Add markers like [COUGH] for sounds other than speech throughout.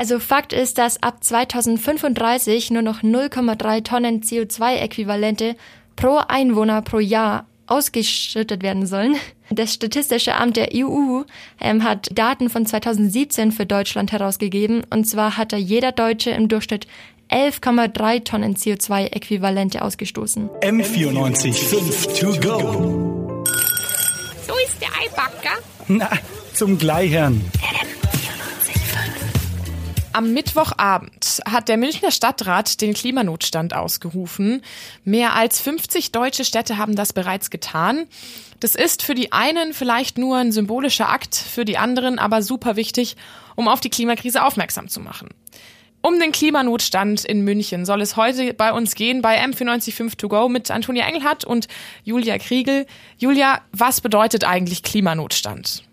Also Fakt ist, dass ab 2035 nur noch 0,3 Tonnen CO2-Äquivalente pro Einwohner pro Jahr ausgeschüttet werden sollen. Das Statistische Amt der EU ähm, hat Daten von 2017 für Deutschland herausgegeben. Und zwar hatte jeder Deutsche im Durchschnitt 11,3 Tonnen CO2-Äquivalente ausgestoßen. M94 5 to go. So ist der Eibacker. Na, zum Gleichern. Am Mittwochabend hat der Münchner Stadtrat den Klimanotstand ausgerufen. Mehr als 50 deutsche Städte haben das bereits getan. Das ist für die einen vielleicht nur ein symbolischer Akt, für die anderen aber super wichtig, um auf die Klimakrise aufmerksam zu machen. Um den Klimanotstand in München soll es heute bei uns gehen bei M495 To Go mit Antonia Engelhardt und Julia Kriegel. Julia, was bedeutet eigentlich Klimanotstand?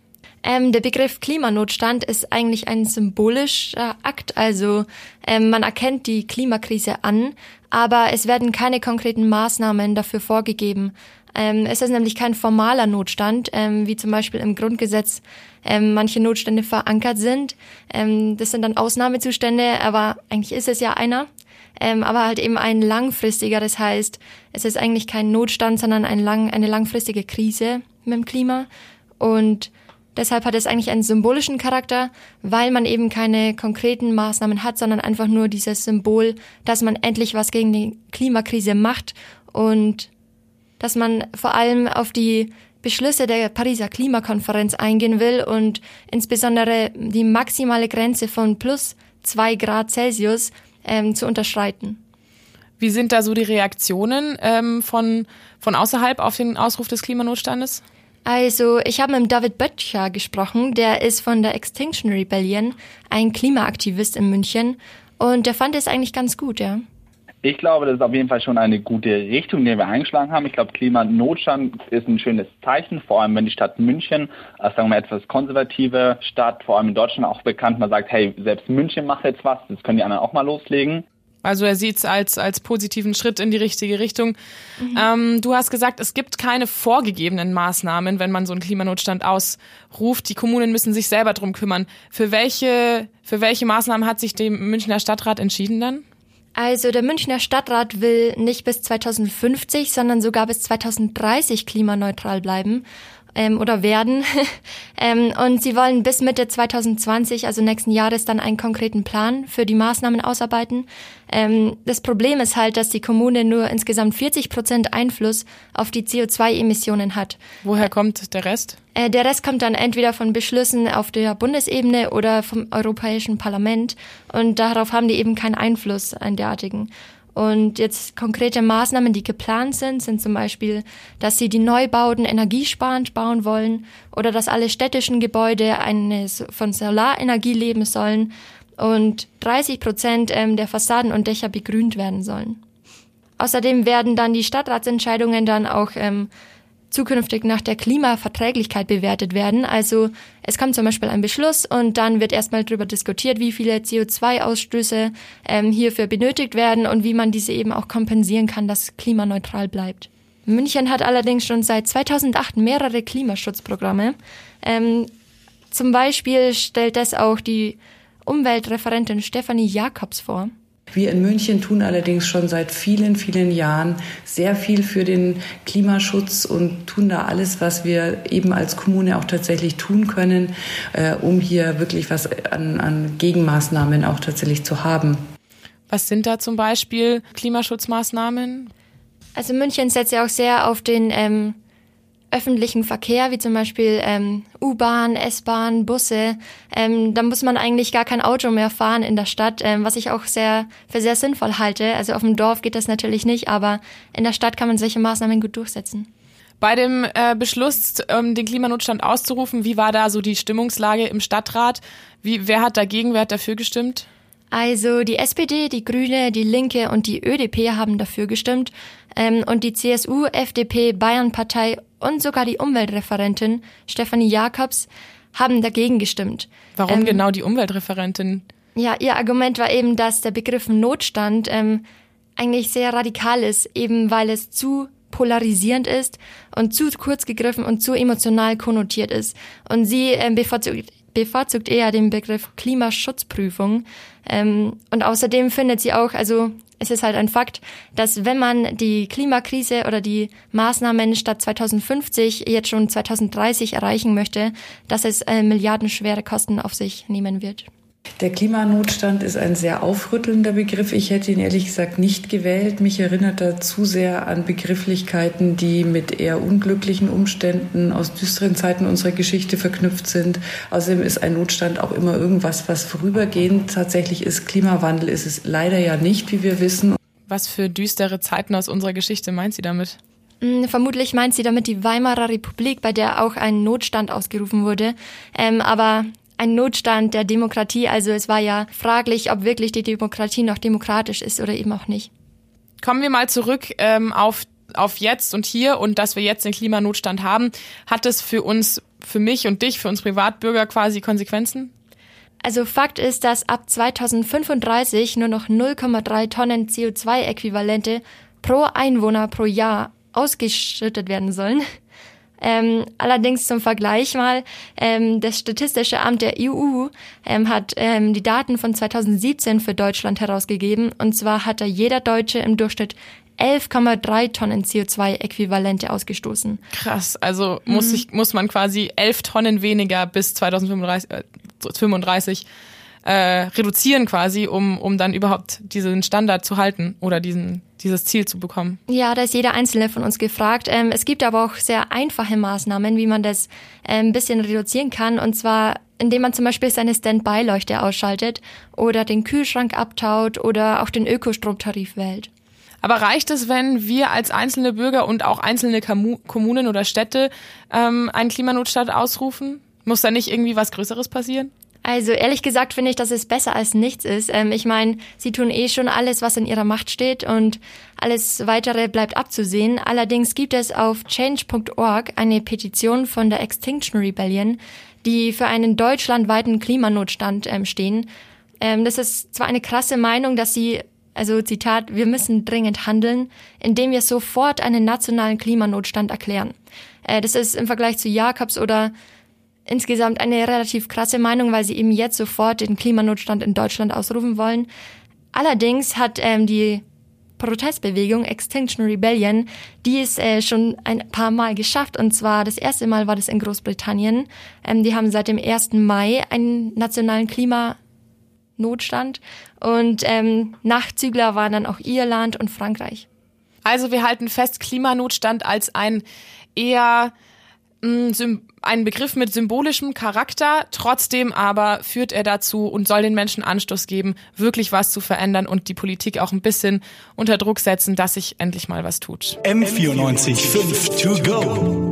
Ähm, der Begriff Klimanotstand ist eigentlich ein symbolischer Akt, also ähm, man erkennt die Klimakrise an, aber es werden keine konkreten Maßnahmen dafür vorgegeben. Ähm, es ist nämlich kein formaler Notstand, ähm, wie zum Beispiel im Grundgesetz ähm, manche Notstände verankert sind. Ähm, das sind dann Ausnahmezustände, aber eigentlich ist es ja einer. Aber halt eben ein langfristiger, das heißt, es ist eigentlich kein Notstand, sondern ein lang, eine langfristige Krise mit dem Klima. Und Deshalb hat es eigentlich einen symbolischen Charakter, weil man eben keine konkreten Maßnahmen hat, sondern einfach nur dieses Symbol, dass man endlich was gegen die Klimakrise macht und dass man vor allem auf die Beschlüsse der Pariser Klimakonferenz eingehen will und insbesondere die maximale Grenze von plus zwei Grad Celsius ähm, zu unterschreiten. Wie sind da so die Reaktionen ähm, von, von außerhalb auf den Ausruf des Klimanotstandes? Also, ich habe mit David Böttcher gesprochen, der ist von der Extinction Rebellion, ein Klimaaktivist in München und der fand es eigentlich ganz gut, ja. Ich glaube, das ist auf jeden Fall schon eine gute Richtung, die wir eingeschlagen haben. Ich glaube, Klimanotstand ist ein schönes Zeichen, vor allem wenn die Stadt München, als sagen wir etwas konservative Stadt, vor allem in Deutschland auch bekannt, man sagt, hey, selbst München macht jetzt was, das können die anderen auch mal loslegen. Also er sieht es als, als positiven Schritt in die richtige Richtung. Mhm. Ähm, du hast gesagt, es gibt keine vorgegebenen Maßnahmen, wenn man so einen Klimanotstand ausruft. Die Kommunen müssen sich selber drum kümmern. Für welche, für welche Maßnahmen hat sich der Münchner Stadtrat entschieden dann? Also der Münchner Stadtrat will nicht bis 2050, sondern sogar bis 2030 klimaneutral bleiben ähm, oder werden. [LAUGHS] ähm, und sie wollen bis Mitte 2020, also nächsten Jahres, dann einen konkreten Plan für die Maßnahmen ausarbeiten. Ähm, das Problem ist halt, dass die Kommune nur insgesamt 40 Prozent Einfluss auf die CO2-Emissionen hat. Woher kommt der Rest? Äh, der Rest kommt dann entweder von Beschlüssen auf der Bundesebene oder vom Europäischen Parlament. Und darauf haben die eben keinen Einfluss, einen derartigen. Und jetzt konkrete Maßnahmen, die geplant sind, sind zum Beispiel, dass sie die Neubauten energiesparend bauen wollen oder dass alle städtischen Gebäude eine, von Solarenergie leben sollen und 30 Prozent ähm, der Fassaden und Dächer begrünt werden sollen. Außerdem werden dann die Stadtratsentscheidungen dann auch ähm, zukünftig nach der Klimaverträglichkeit bewertet werden. Also es kommt zum Beispiel ein Beschluss und dann wird erstmal darüber diskutiert, wie viele CO2-Ausstöße ähm, hierfür benötigt werden und wie man diese eben auch kompensieren kann, dass klimaneutral bleibt. München hat allerdings schon seit 2008 mehrere Klimaschutzprogramme. Ähm, zum Beispiel stellt das auch die Umweltreferentin Stefanie Jakobs vor. Wir in München tun allerdings schon seit vielen, vielen Jahren sehr viel für den Klimaschutz und tun da alles, was wir eben als Kommune auch tatsächlich tun können, äh, um hier wirklich was an, an Gegenmaßnahmen auch tatsächlich zu haben. Was sind da zum Beispiel Klimaschutzmaßnahmen? Also München setzt ja auch sehr auf den ähm, öffentlichen Verkehr, wie zum Beispiel ähm, U-Bahn, S-Bahn, Busse, ähm, da muss man eigentlich gar kein Auto mehr fahren in der Stadt, ähm, was ich auch sehr für sehr sinnvoll halte. Also auf dem Dorf geht das natürlich nicht, aber in der Stadt kann man solche Maßnahmen gut durchsetzen. Bei dem äh, Beschluss, ähm, den Klimanotstand auszurufen, wie war da so die Stimmungslage im Stadtrat? Wie, wer hat dagegen, wer hat dafür gestimmt? Also die SPD, die Grüne, die Linke und die ÖDP haben dafür gestimmt ähm, und die CSU, FDP, Bayernpartei und sogar die Umweltreferentin Stefanie Jakobs haben dagegen gestimmt. Warum ähm, genau die Umweltreferentin? Ja, ihr Argument war eben, dass der Begriff Notstand ähm, eigentlich sehr radikal ist, eben weil es zu polarisierend ist und zu kurz gegriffen und zu emotional konnotiert ist. Und sie ähm, bevorzugt bevorzugt eher den Begriff Klimaschutzprüfung. Ähm, und außerdem findet sie auch, also es ist halt ein Fakt, dass wenn man die Klimakrise oder die Maßnahmen statt 2050 jetzt schon 2030 erreichen möchte, dass es äh, milliardenschwere Kosten auf sich nehmen wird. Der Klimanotstand ist ein sehr aufrüttelnder Begriff. Ich hätte ihn ehrlich gesagt nicht gewählt. Mich erinnert er zu sehr an Begrifflichkeiten, die mit eher unglücklichen Umständen aus düsteren Zeiten unserer Geschichte verknüpft sind. Außerdem ist ein Notstand auch immer irgendwas, was vorübergehend tatsächlich ist. Klimawandel ist es leider ja nicht, wie wir wissen. Was für düstere Zeiten aus unserer Geschichte meint sie damit? Hm, vermutlich meint sie damit die Weimarer Republik, bei der auch ein Notstand ausgerufen wurde. Ähm, aber ein Notstand der Demokratie. Also es war ja fraglich, ob wirklich die Demokratie noch demokratisch ist oder eben auch nicht. Kommen wir mal zurück ähm, auf, auf jetzt und hier und dass wir jetzt den Klimanotstand haben. Hat es für uns, für mich und dich, für uns Privatbürger quasi Konsequenzen? Also Fakt ist, dass ab 2035 nur noch 0,3 Tonnen CO2-Äquivalente pro Einwohner pro Jahr ausgeschüttet werden sollen. Ähm, allerdings zum Vergleich mal, ähm, das Statistische Amt der EU ähm, hat ähm, die Daten von 2017 für Deutschland herausgegeben. Und zwar hatte jeder Deutsche im Durchschnitt 11,3 Tonnen CO2-Äquivalente ausgestoßen. Krass, also mhm. muss, ich, muss man quasi 11 Tonnen weniger bis 2035 äh, 35 äh, reduzieren quasi, um, um dann überhaupt diesen Standard zu halten oder diesen, dieses Ziel zu bekommen. Ja, da ist jeder Einzelne von uns gefragt. Ähm, es gibt aber auch sehr einfache Maßnahmen, wie man das äh, ein bisschen reduzieren kann. Und zwar indem man zum Beispiel seine Standby-Leuchte ausschaltet oder den Kühlschrank abtaut oder auch den Ökostromtarif wählt. Aber reicht es, wenn wir als einzelne Bürger und auch einzelne Kommunen oder Städte ähm, einen Klimanotstand ausrufen? Muss da nicht irgendwie was Größeres passieren? Also ehrlich gesagt finde ich, dass es besser als nichts ist. Ähm, ich meine, sie tun eh schon alles, was in ihrer Macht steht und alles weitere bleibt abzusehen. Allerdings gibt es auf change.org eine Petition von der Extinction Rebellion, die für einen deutschlandweiten Klimanotstand ähm, stehen. Ähm, das ist zwar eine krasse Meinung, dass sie also Zitat, wir müssen dringend handeln, indem wir sofort einen nationalen Klimanotstand erklären. Äh, das ist im Vergleich zu Jakobs oder insgesamt eine relativ krasse Meinung, weil sie eben jetzt sofort den Klimanotstand in Deutschland ausrufen wollen. Allerdings hat ähm, die Protestbewegung Extinction Rebellion, die ist äh, schon ein paar Mal geschafft. Und zwar das erste Mal war das in Großbritannien. Ähm, die haben seit dem 1. Mai einen nationalen Klimanotstand. Und ähm, Nachzügler waren dann auch Irland und Frankreich. Also wir halten fest, Klimanotstand als ein eher ein Begriff mit symbolischem Charakter, trotzdem aber führt er dazu und soll den Menschen Anstoß geben, wirklich was zu verändern und die Politik auch ein bisschen unter Druck setzen, dass sich endlich mal was tut. M94 5 to go.